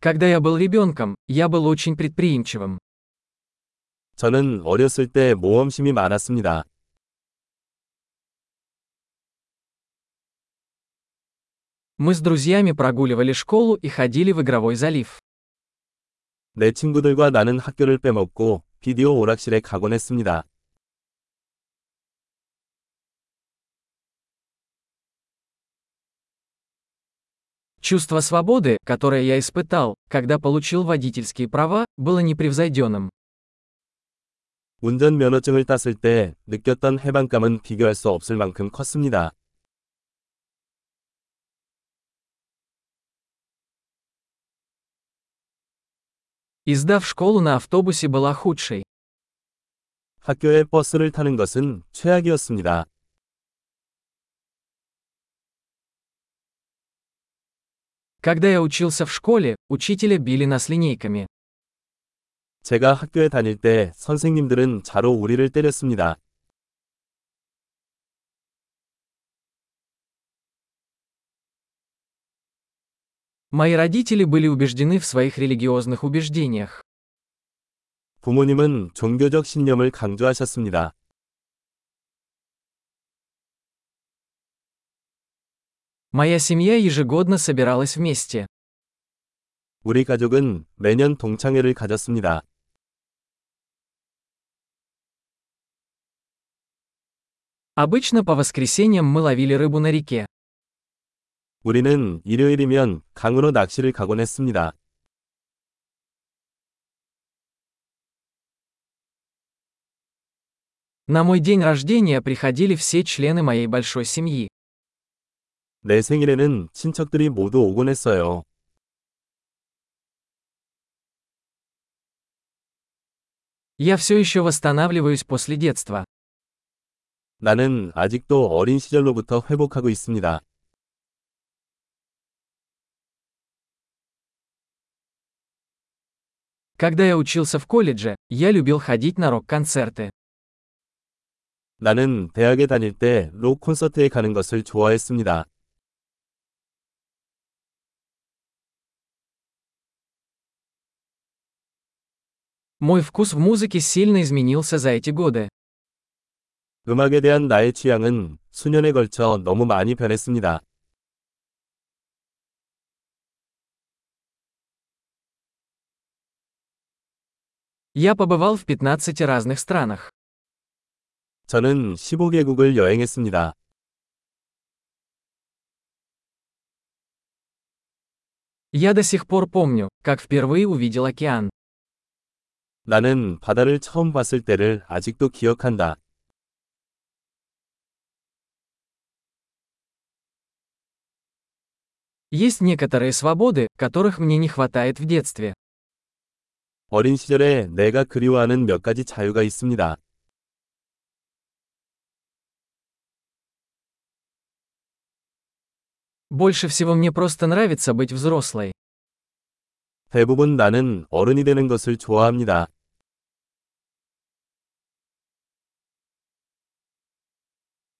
Когда я был ребенком, я был очень предприимчивым. 저는 어렸을 때 모험심이 많았습니다. Мы с друзьями прогуливали школу и ходили в игровой залив. 내 친구들과 나는 학교를 빼먹고 비디오 오락실에 가곤 했습니다. Чувство свободы, которое я испытал, когда получил водительские права, было непревзойденным. 운전면허증을 땄을 때 느꼈던 해방감은 비교할 수 없을 만큼 컸습니다. И сдав школу на автобусе была худшей. 학교에 버스를 타는 것은 최악이었습니다. Когда я учился в школе, учителя били нас линейками. 제가 학교에 다닐 때 선생님들은 자로 우리를 때렸습니다. Мои родители были убеждены в своих религиозных убеждениях. 부모님은 종교적 신념을 강조하셨습니다. Моя семья ежегодно собиралась вместе. 우리 가족은 매년 동창회를 가졌습니다. Обычно по воскресеньям мы ловили рыбу на реке. 우리는 일요일이면 강으로 낚시를 가곤 했습니다. На мой день рождения приходили все члены моей большой семьи. 내 생일에는 친척들이 모두 오곤 했어요. Я все еще восстанавливаюсь после детства. 나는 아직도 어린 시절로부터 회복하고 있습니다. Когда я учился в колледже, я любил ходить на рок-концерты. 나는 대학에 다닐 때 록 콘서트에 가는 것을 좋아했습니다. Мой вкус в музыке сильно изменился за эти годы. 음악에 대한 나의 취향은 수년에 걸쳐 너무 많이 변했습니다. Я побывал в 15 разных странах. 저는 15개국을 여행했습니다. Я до сих пор помню, как впервые увидел океан. 나는 바다를 처음 봤을 때를 아직도 기억한다. Есть некоторые свободы, которых мне не хватает в детстве. 어린 시절에 내가 그리워하는 몇 가지 자유가 있습니다. Больше всего мне просто нравится быть взрослой. 대부분 나는 어른이 되는 것을 좋아합니다.